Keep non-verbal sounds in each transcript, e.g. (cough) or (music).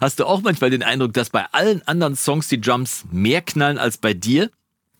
Hast du auch manchmal den Eindruck, dass bei allen anderen Songs die Drums mehr knallen als bei dir?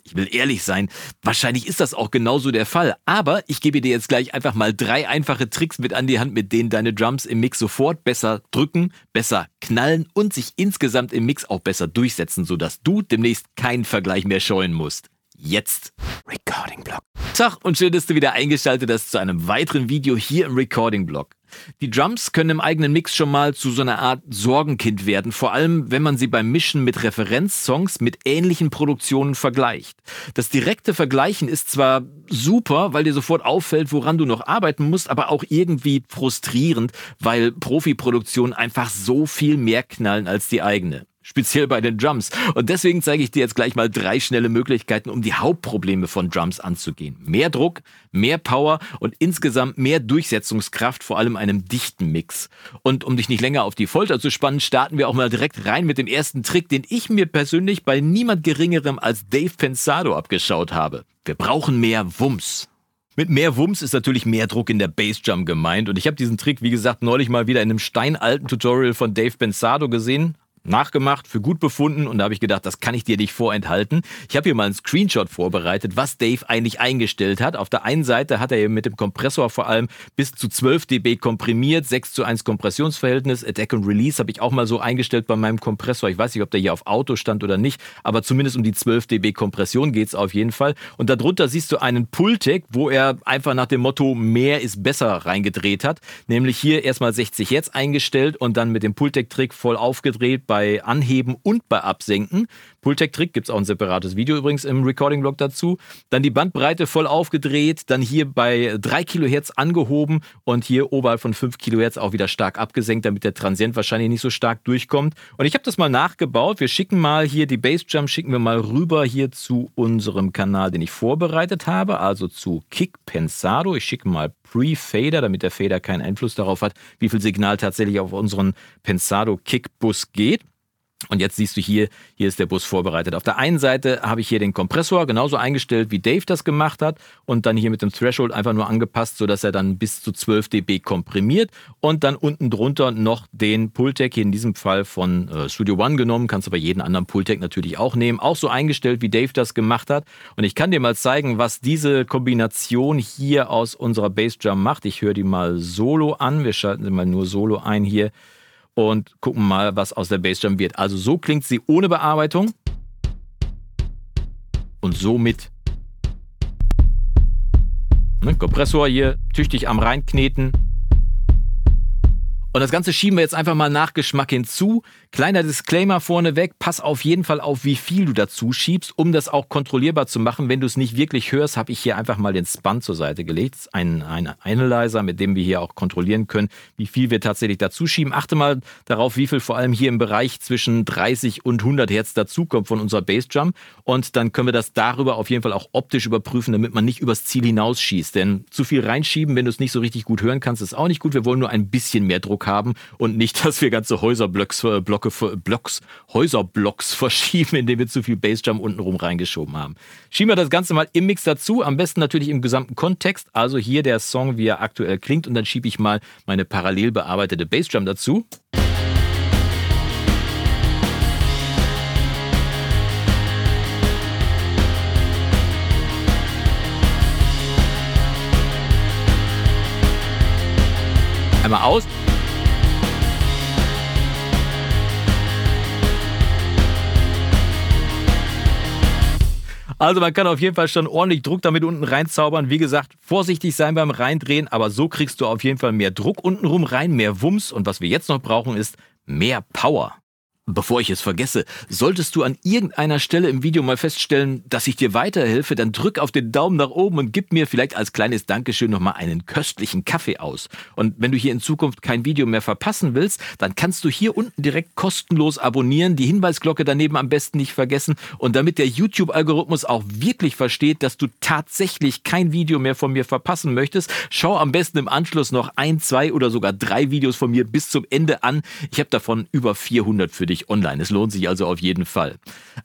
Ich will ehrlich sein, wahrscheinlich ist das auch genauso der Fall. Aber ich gebe dir jetzt gleich einfach mal drei einfache Tricks mit an die Hand, mit denen deine Drums im Mix sofort besser drücken, besser knallen und sich insgesamt im Mix auch besser durchsetzen, sodass du demnächst keinen Vergleich mehr scheuen musst. Jetzt. Recording Block. Tag und schön, dass du wieder eingeschaltet hast zu einem weiteren Video hier im Recording Block. Die Drums können im eigenen Mix schon mal zu so einer Art Sorgenkind werden, vor allem wenn man sie beim Mischen mit Referenzsongs mit ähnlichen Produktionen vergleicht. Das direkte Vergleichen ist zwar super, weil dir sofort auffällt, woran du noch arbeiten musst, aber auch irgendwie frustrierend, weil Profiproduktionen einfach so viel mehr knallen als die eigene speziell bei den Drums. Und deswegen zeige ich dir jetzt gleich mal drei schnelle Möglichkeiten, um die Hauptprobleme von Drums anzugehen. Mehr Druck, mehr Power und insgesamt mehr Durchsetzungskraft, vor allem einem dichten Mix. Und um dich nicht länger auf die Folter zu spannen, starten wir auch mal direkt rein mit dem ersten Trick, den ich mir persönlich bei niemand geringerem als Dave Pensado abgeschaut habe. Wir brauchen mehr Wumms. Mit mehr Wumms ist natürlich mehr Druck in der Bassdrum gemeint. Und ich habe diesen Trick, wie gesagt, neulich mal wieder in einem steinalten Tutorial von Dave Pensado gesehen nachgemacht, für gut befunden und da habe ich gedacht, das kann ich dir nicht vorenthalten. Ich habe hier mal einen Screenshot vorbereitet, was Dave eigentlich eingestellt hat. Auf der einen Seite hat er mit dem Kompressor vor allem bis zu 12 dB komprimiert, 6 zu 1 Kompressionsverhältnis. Attack und Release habe ich auch mal so eingestellt bei meinem Kompressor. Ich weiß nicht, ob der hier auf Auto stand oder nicht, aber zumindest um die 12 dB Kompression geht es auf jeden Fall. Und darunter siehst du einen Pultec, wo er einfach nach dem Motto mehr ist besser reingedreht hat. Nämlich hier erstmal 60 Hertz eingestellt und dann mit dem Pultec-Trick voll aufgedreht bei bei Anheben und bei Absenken. Pultec-Trick gibt es auch ein separates Video übrigens im Recording-Blog dazu. Dann die Bandbreite voll aufgedreht, dann hier bei 3 Kilohertz angehoben und hier oberhalb von 5 Kilohertz auch wieder stark abgesenkt, damit der Transient wahrscheinlich nicht so stark durchkommt. Und ich habe das mal nachgebaut. Wir schicken mal hier die Bassjump, schicken wir mal rüber hier zu unserem Kanal, den ich vorbereitet habe, also zu Kick Pensado. Ich schicke mal Pre-Fader, damit der Fader keinen Einfluss darauf hat, wie viel Signal tatsächlich auf unseren Pensado Kick-Bus geht. Und jetzt siehst du hier, hier ist der Bus vorbereitet. Auf der einen Seite habe ich hier den Kompressor genauso eingestellt, wie Dave das gemacht hat und dann hier mit dem Threshold einfach nur angepasst, sodass er dann bis zu 12 dB komprimiert und dann unten drunter noch den Pultec, hier in diesem Fall von äh, Studio One genommen, kannst aber jeden anderen Pultec natürlich auch nehmen, auch so eingestellt, wie Dave das gemacht hat. Und ich kann dir mal zeigen, was diese Kombination hier aus unserer Bassdrum macht. Ich höre die mal solo an. Wir schalten sie mal nur solo ein hier und gucken mal, was aus der Bassdrum wird. Also so klingt sie ohne Bearbeitung und somit. Ne, Kompressor hier tüchtig am reinkneten. Und das Ganze schieben wir jetzt einfach mal nach Geschmack hinzu. Kleiner Disclaimer vorneweg, pass auf jeden Fall auf, wie viel du dazu schiebst, um das auch kontrollierbar zu machen. Wenn du es nicht wirklich hörst, habe ich hier einfach mal den Span zur Seite gelegt. Ein, ein Analyzer, mit dem wir hier auch kontrollieren können, wie viel wir tatsächlich dazu schieben. Achte mal darauf, wie viel vor allem hier im Bereich zwischen 30 und 100 Hertz dazukommt von unserer Bassdrum. Und dann können wir das darüber auf jeden Fall auch optisch überprüfen, damit man nicht übers Ziel hinausschießt. Denn zu viel reinschieben, wenn du es nicht so richtig gut hören kannst, ist auch nicht gut. Wir wollen nur ein bisschen mehr Druck haben und nicht, (laughs) dass wir ganze Häuserblocks, äh, Blocke, Blocks, Häuserblocks (laughs) verschieben, indem wir zu viel Bassdrum untenrum reingeschoben haben. Schieben wir das Ganze mal im Mix dazu, am besten natürlich im gesamten Kontext, also hier der Song, wie er aktuell klingt und dann schiebe ich mal meine parallel bearbeitete Bassdrum dazu. Einmal aus. Also man kann auf jeden Fall schon ordentlich Druck damit unten reinzaubern. Wie gesagt, vorsichtig sein beim Reindrehen, aber so kriegst du auf jeden Fall mehr Druck untenrum rein, mehr Wumms. Und was wir jetzt noch brauchen, ist mehr Power. Bevor ich es vergesse, solltest du an irgendeiner Stelle im Video mal feststellen, dass ich dir weiterhelfe, dann drück auf den Daumen nach oben und gib mir vielleicht als kleines Dankeschön nochmal einen köstlichen Kaffee aus. Und wenn du hier in Zukunft kein Video mehr verpassen willst, dann kannst du hier unten direkt kostenlos abonnieren, die Hinweisglocke daneben am besten nicht vergessen und damit der YouTube-Algorithmus auch wirklich versteht, dass du tatsächlich kein Video mehr von mir verpassen möchtest, schau am besten im Anschluss noch ein, zwei oder sogar drei Videos von mir bis zum Ende an. Ich habe davon über 400 für dich natürlich online. Es lohnt sich also auf jeden Fall.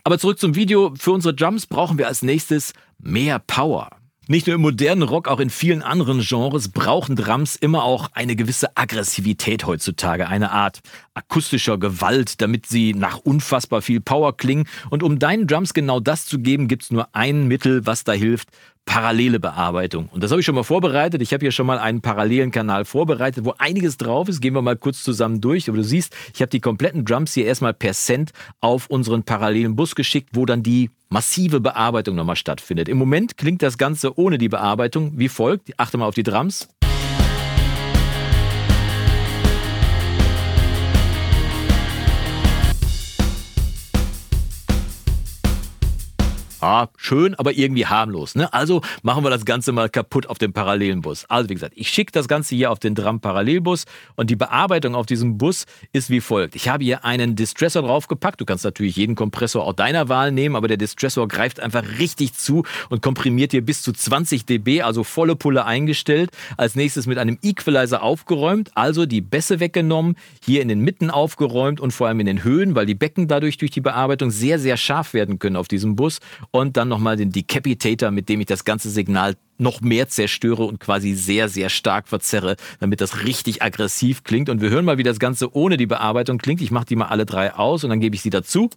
Aber zurück zum Video. Für unsere Jumps brauchen wir als nächstes mehr Power. Nicht nur im modernen Rock, auch in vielen anderen Genres brauchen Drums immer auch eine gewisse Aggressivität heutzutage, eine Art akustischer Gewalt, damit sie nach unfassbar viel Power klingen. Und um deinen Drums genau das zu geben, gibt's nur ein Mittel, was da hilft, parallele Bearbeitung. Und das habe ich schon mal vorbereitet. Ich habe hier schon mal einen parallelen Kanal vorbereitet, wo einiges drauf ist. Gehen wir mal kurz zusammen durch. Aber du siehst, ich habe die kompletten Drums hier erstmal per Cent auf unseren parallelen Bus geschickt, wo dann die massive Bearbeitung nochmal stattfindet. Im Moment klingt das Ganze ohne die Bearbeitung wie folgt. Achte mal auf die Drums. Ah, schön, aber irgendwie harmlos. Ne? Also machen wir das Ganze mal kaputt auf dem parallelen Bus. Also wie gesagt, ich schicke das Ganze hier auf den Drum Parallelbus und die Bearbeitung auf diesem Bus ist wie folgt. Ich habe hier einen Distressor draufgepackt. Du kannst natürlich jeden Kompressor auch deiner Wahl nehmen, aber der Distressor greift einfach richtig zu und komprimiert hier bis zu 20 dB, also volle Pulle eingestellt. Als nächstes mit einem Equalizer aufgeräumt, also die Bässe weggenommen, hier in den Mitten aufgeräumt und vor allem in den Höhen, weil die Becken dadurch durch die Bearbeitung sehr, sehr scharf werden können auf diesem Bus und dann nochmal den Decapitator, mit dem ich das ganze Signal noch mehr zerstöre und quasi sehr, sehr stark verzerre, damit das richtig aggressiv klingt. Und wir hören mal, wie das Ganze ohne die Bearbeitung klingt. Ich mache die mal alle drei aus und dann gebe ich sie dazu.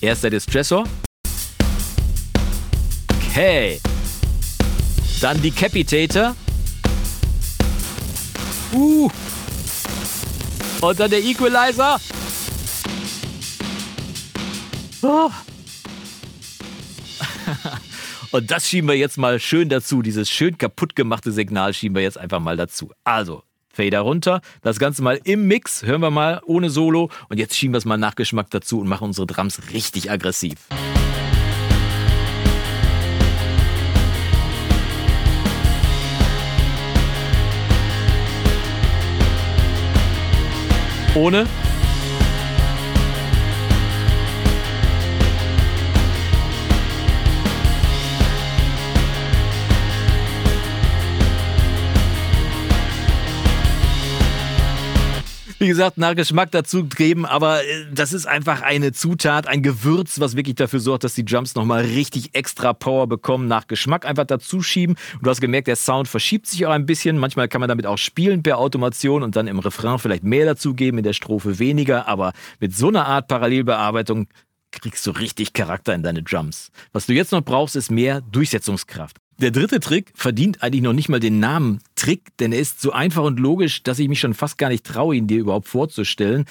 Erst der Distressor. Okay. Dann Decapitator. Uh. Und dann der Equalizer. Oh. (laughs) Und das schieben wir jetzt mal schön dazu. Dieses schön kaputt gemachte Signal schieben wir jetzt einfach mal dazu. Also, Fader runter. Das Ganze mal im Mix. Hören wir mal ohne Solo. Und jetzt schieben wir es mal nach Geschmack dazu und machen unsere Drums richtig aggressiv. Ohne wie gesagt, nach Geschmack dazu geben, aber äh, das ist einfach eine Zutat, ein Gewürz, was wirklich dafür sorgt, dass die Jumps nochmal richtig extra Power bekommen, nach Geschmack einfach dazu schieben. Und du hast gemerkt, der Sound verschiebt sich auch ein bisschen. Manchmal kann man damit auch spielen per Automation und dann im Refrain vielleicht mehr dazugeben, in der Strophe weniger, aber mit so einer Art Parallelbearbeitung kriegst du richtig Charakter in deine Drums. Was du jetzt noch brauchst, ist mehr Durchsetzungskraft. Der dritte Trick verdient eigentlich noch nicht mal den Namen Trick, denn er ist so einfach und logisch, dass ich mich schon fast gar nicht traue, ihn dir überhaupt vorzustellen.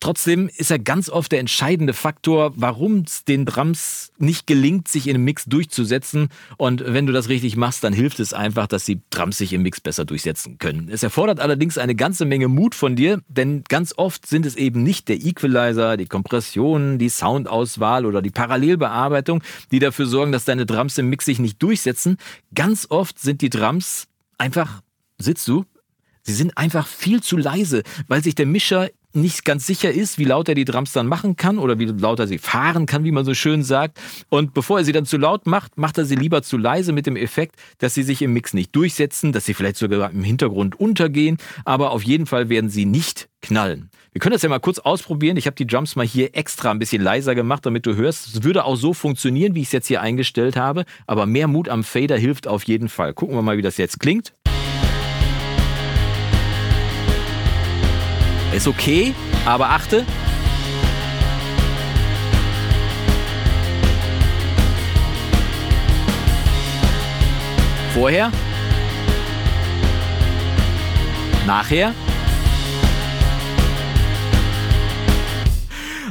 Trotzdem ist er ganz oft der entscheidende Faktor, warum es den Drums nicht gelingt, sich in einem Mix durchzusetzen. Und wenn du das richtig machst, dann hilft es einfach, dass die Drums sich im Mix besser durchsetzen können. Es erfordert allerdings eine ganze Menge Mut von dir, denn ganz oft sind es eben nicht der Equalizer, die Kompression, die Soundauswahl oder die Parallelbearbeitung, die dafür sorgen, dass deine Drums im Mix sich nicht durchsetzen. Ganz oft sind die Drums einfach, sitzt du, Sie sind einfach viel zu leise, weil sich der Mischer nicht ganz sicher ist, wie laut er die Drums dann machen kann oder wie laut er sie fahren kann, wie man so schön sagt. Und bevor er sie dann zu laut macht, macht er sie lieber zu leise mit dem Effekt, dass sie sich im Mix nicht durchsetzen, dass sie vielleicht sogar im Hintergrund untergehen, aber auf jeden Fall werden sie nicht knallen. Wir können das ja mal kurz ausprobieren. Ich habe die Drums mal hier extra ein bisschen leiser gemacht, damit du hörst. Es würde auch so funktionieren, wie ich es jetzt hier eingestellt habe, aber mehr Mut am Fader hilft auf jeden Fall. Gucken wir mal, wie das jetzt klingt. Ist okay, aber achte. Vorher. Nachher.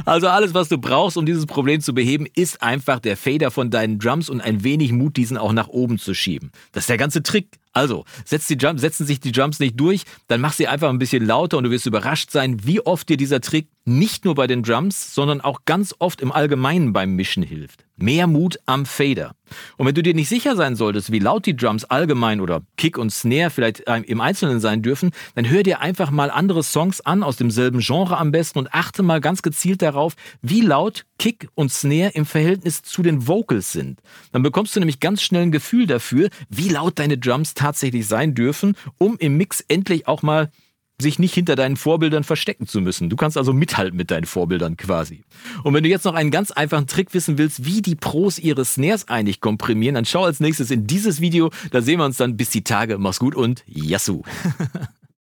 Also alles, was du brauchst, um dieses Problem zu beheben, ist einfach der Fader von deinen Drums und ein wenig Mut, diesen auch nach oben zu schieben. Das ist der ganze Trick. Also, setzt die Jump, setzen sich die Jumps nicht durch, dann mach sie einfach ein bisschen lauter und du wirst überrascht sein, wie oft dir dieser Trick nicht nur bei den Drums, sondern auch ganz oft im Allgemeinen beim Mischen hilft. Mehr Mut am Fader. Und wenn du dir nicht sicher sein solltest, wie laut die Drums allgemein oder Kick und Snare vielleicht äh, im Einzelnen sein dürfen, dann hör dir einfach mal andere Songs an aus demselben Genre am besten und achte mal ganz gezielt darauf, wie laut Kick und Snare im Verhältnis zu den Vocals sind. Dann bekommst du nämlich ganz schnell ein Gefühl dafür, wie laut deine Drums tatsächlich sein dürfen, um im Mix endlich auch mal sich nicht hinter deinen Vorbildern verstecken zu müssen. Du kannst also mithalten mit deinen Vorbildern quasi. Und wenn du jetzt noch einen ganz einfachen Trick wissen willst, wie die Pros ihre Snares eigentlich komprimieren, dann schau als nächstes in dieses Video. Da sehen wir uns dann bis die Tage. Mach's gut und Yassou! (laughs)